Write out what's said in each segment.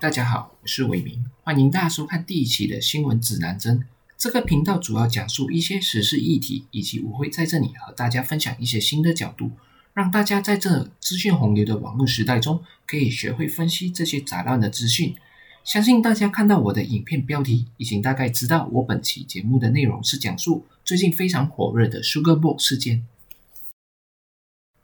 大家好，我是伟明，欢迎大家收看第一期的新闻指南针。这个频道主要讲述一些时事议题，以及我会在这里和大家分享一些新的角度，让大家在这资讯洪流的网络时代中，可以学会分析这些杂乱的资讯。相信大家看到我的影片标题，已经大概知道我本期节目的内容是讲述最近非常火热的 Sugarbook 事件。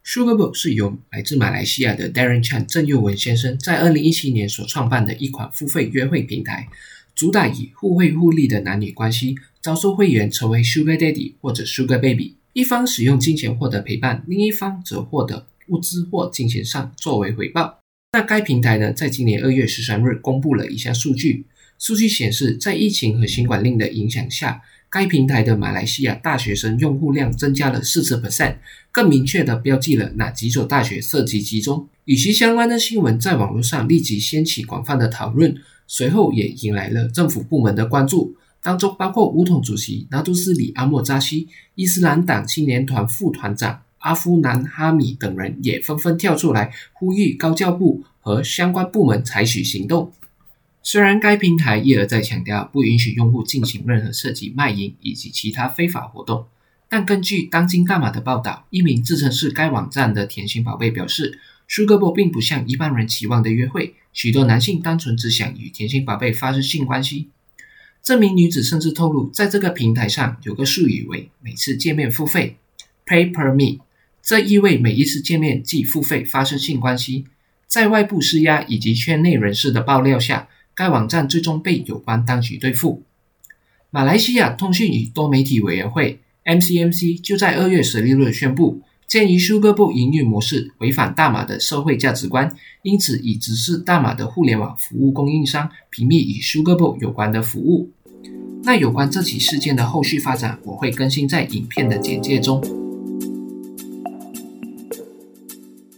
Sugarbook 是由来自马来西亚的 Darren Chan 郑佑文先生在二零一七年所创办的一款付费约会平台，主打以互惠互利的男女关系，招收会员成为 Sugar Daddy 或者 Sugar Baby，一方使用金钱获得陪伴，另一方则获得物资或金钱上作为回报。那该平台呢，在今年二月十三日公布了一项数据，数据显示，在疫情和新管令的影响下。该平台的马来西亚大学生用户量增加了四十 percent，更明确地标记了哪几所大学涉及集中。与其相关的新闻在网络上立即掀起广泛的讨论，随后也引来了政府部门的关注，当中包括乌统主席纳杜斯里阿莫扎西、伊斯兰党青年团副团长阿夫南哈米等人也纷纷跳出来呼吁高教部和相关部门采取行动。虽然该平台一而再强调不允许用户进行任何涉及卖淫以及其他非法活动，但根据当今大马的报道，一名自称是该网站的甜心宝贝表示，Sugarbo 并不像一般人期望的约会，许多男性单纯只想与甜心宝贝发生性关系。这名女子甚至透露，在这个平台上有个术语为“每次见面付费 ”（Pay per meet），这意味每一次见面即付费发生性关系。在外部施压以及圈内人士的爆料下。该网站最终被有关当局对付。马来西亚通讯与多媒体委员会 （MCMC） 就在二月十六日宣布，鉴于 Sugarbook 营运模式违反大马的社会价值观，因此已指示大马的互联网服务供应商屏蔽与 Sugarbook 有关的服务。那有关这起事件的后续发展，我会更新在影片的简介中。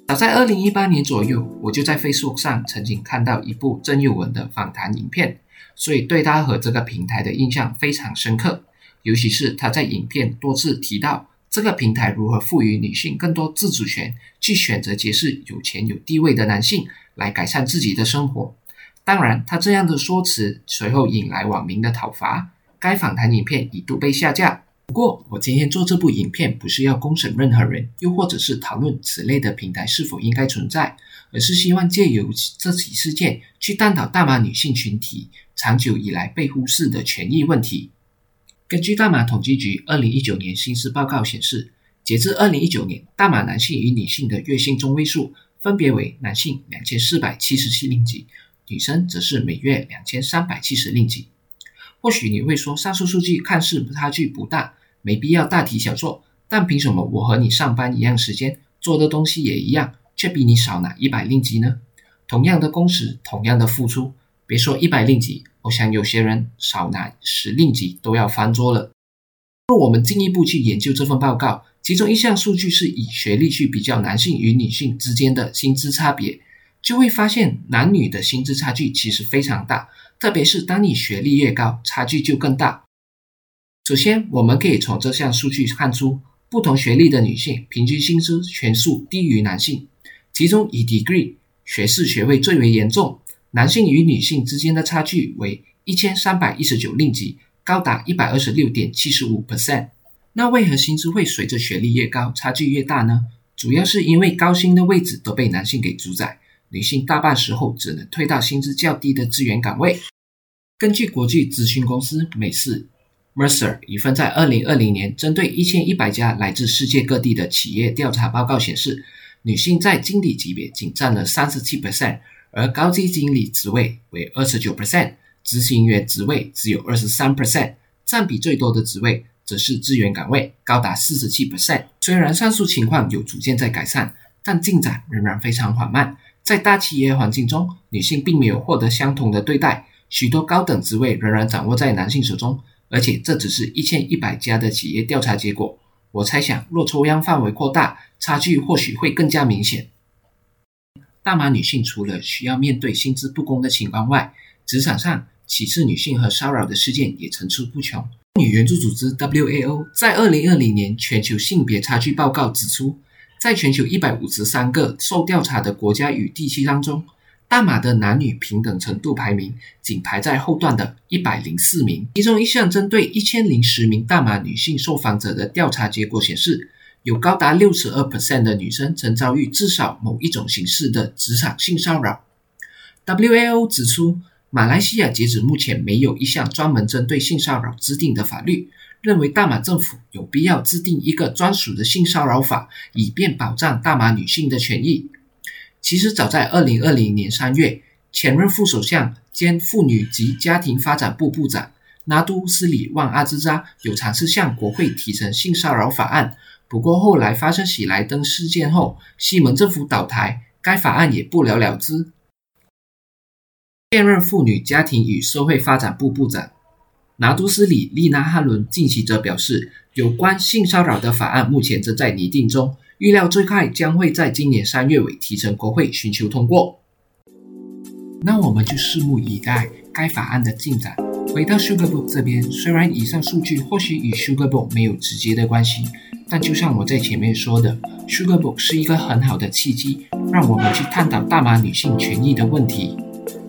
早在二零一八年左右，我就在 Facebook 上曾经看到一部郑佑文的访谈影片，所以对他和这个平台的印象非常深刻。尤其是他在影片多次提到这个平台如何赋予女性更多自主权，去选择结识有钱有地位的男性来改善自己的生活。当然，他这样的说辞随后引来网民的讨伐，该访谈影片一度被下架。不过，我今天做这部影片不是要公审任何人，又或者是讨论此类的平台是否应该存在，而是希望借由这起事件去探讨大马女性群体长久以来被忽视的权益问题。根据大马统计局二零一九年薪资报告显示，截至二零一九年，大马男性与女性的月薪中位数分别为男性两千四百七十七令吉，女生则是每月两千三百七十令吉。或许你会说，上述数据看似差距不大。没必要大题小做，但凭什么我和你上班一样时间，做的东西也一样，却比你少拿一百令吉呢？同样的工时，同样的付出，别说一百令吉，我想有些人少拿十令吉都要翻桌了。若我们进一步去研究这份报告，其中一项数据是以学历去比较男性与女性之间的薪资差别，就会发现男女的薪资差距其实非常大，特别是当你学历越高，差距就更大。首先，我们可以从这项数据看出，不同学历的女性平均薪资全数低于男性。其中，以 degree 学士学位最为严重，男性与女性之间的差距为一千三百一十九令吉，高达一百二十六点七十五 percent。那为何薪资会随着学历越高，差距越大呢？主要是因为高薪的位置都被男性给主宰，女性大半时候只能退到薪资较低的资源岗位。根据国际咨询公司美世。Mercer 一份在二零二零年针对一千一百家来自世界各地的企业调查报告显示，女性在经理级别仅占了三十七 percent，而高级经理职位为二十九 percent，执行员职位只有二十三 percent，占比最多的职位则是资源岗位，高达四十七 percent。虽然上述情况有逐渐在改善，但进展仍然非常缓慢。在大企业环境中，女性并没有获得相同的对待，许多高等职位仍然掌握在男性手中。而且这只是一千一百家的企业调查结果。我猜想，若抽样范围扩大，差距或许会更加明显。大马女性除了需要面对薪资不公的情况外，职场上歧视女性和骚扰的事件也层出不穷。女援助组织 WAO 在二零二零年全球性别差距报告指出，在全球一百五十三个受调查的国家与地区当中，大马的男女平等程度排名仅排在后段的一百零四名。其中一项针对一千零十名大马女性受访者的调查结果显示，有高达六十二 percent 的女生曾遭遇至少某一种形式的职场性骚扰。WAO 指出，马来西亚截止目前没有一项专门针对性骚扰制定的法律，认为大马政府有必要制定一个专属的性骚扰法，以便保障大马女性的权益。其实早在二零二零年三月，前任副首相兼妇女及家庭发展部部长拿督斯里旺阿兹扎有尝试向国会提成性骚扰法案，不过后来发生喜来登事件后，西蒙政府倒台，该法案也不了了之。现任妇女家庭与社会发展部部长拿督斯里丽娜哈伦近期则表示，有关性骚扰的法案目前正在拟定中。预料最快将会在今年三月尾提成国会寻求通过。那我们就拭目以待该法案的进展。回到 Sugarbook 这边，虽然以上数据或许与 Sugarbook 没有直接的关系，但就像我在前面说的，Sugarbook 是一个很好的契机，让我们去探讨大马女性权益的问题。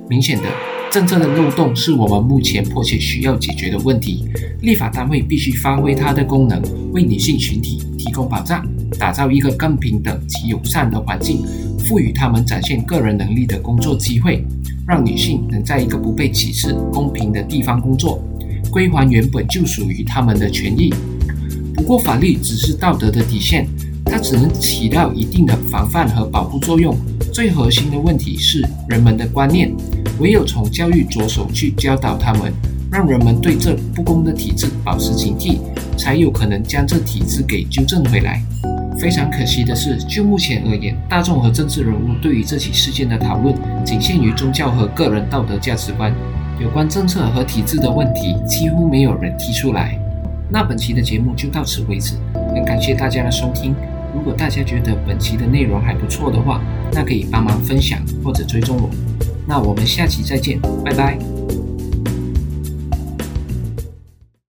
明显的，政策的漏洞是我们目前迫切需要解决的问题。立法单位必须发挥它的功能，为女性群体提供保障。打造一个更平等及友善的环境，赋予他们展现个人能力的工作机会，让女性能在一个不被歧视、公平的地方工作，归还原本就属于他们的权益。不过，法律只是道德的底线，它只能起到一定的防范和保护作用。最核心的问题是人们的观念，唯有从教育着手去教导他们，让人们对这不公的体制保持警惕，才有可能将这体制给纠正回来。非常可惜的是，就目前而言，大众和政治人物对于这起事件的讨论仅限于宗教和个人道德价值观，有关政策和体制的问题几乎没有人提出来。那本期的节目就到此为止，很感谢大家的收听。如果大家觉得本期的内容还不错的话，那可以帮忙分享或者追踪我。那我们下期再见，拜拜。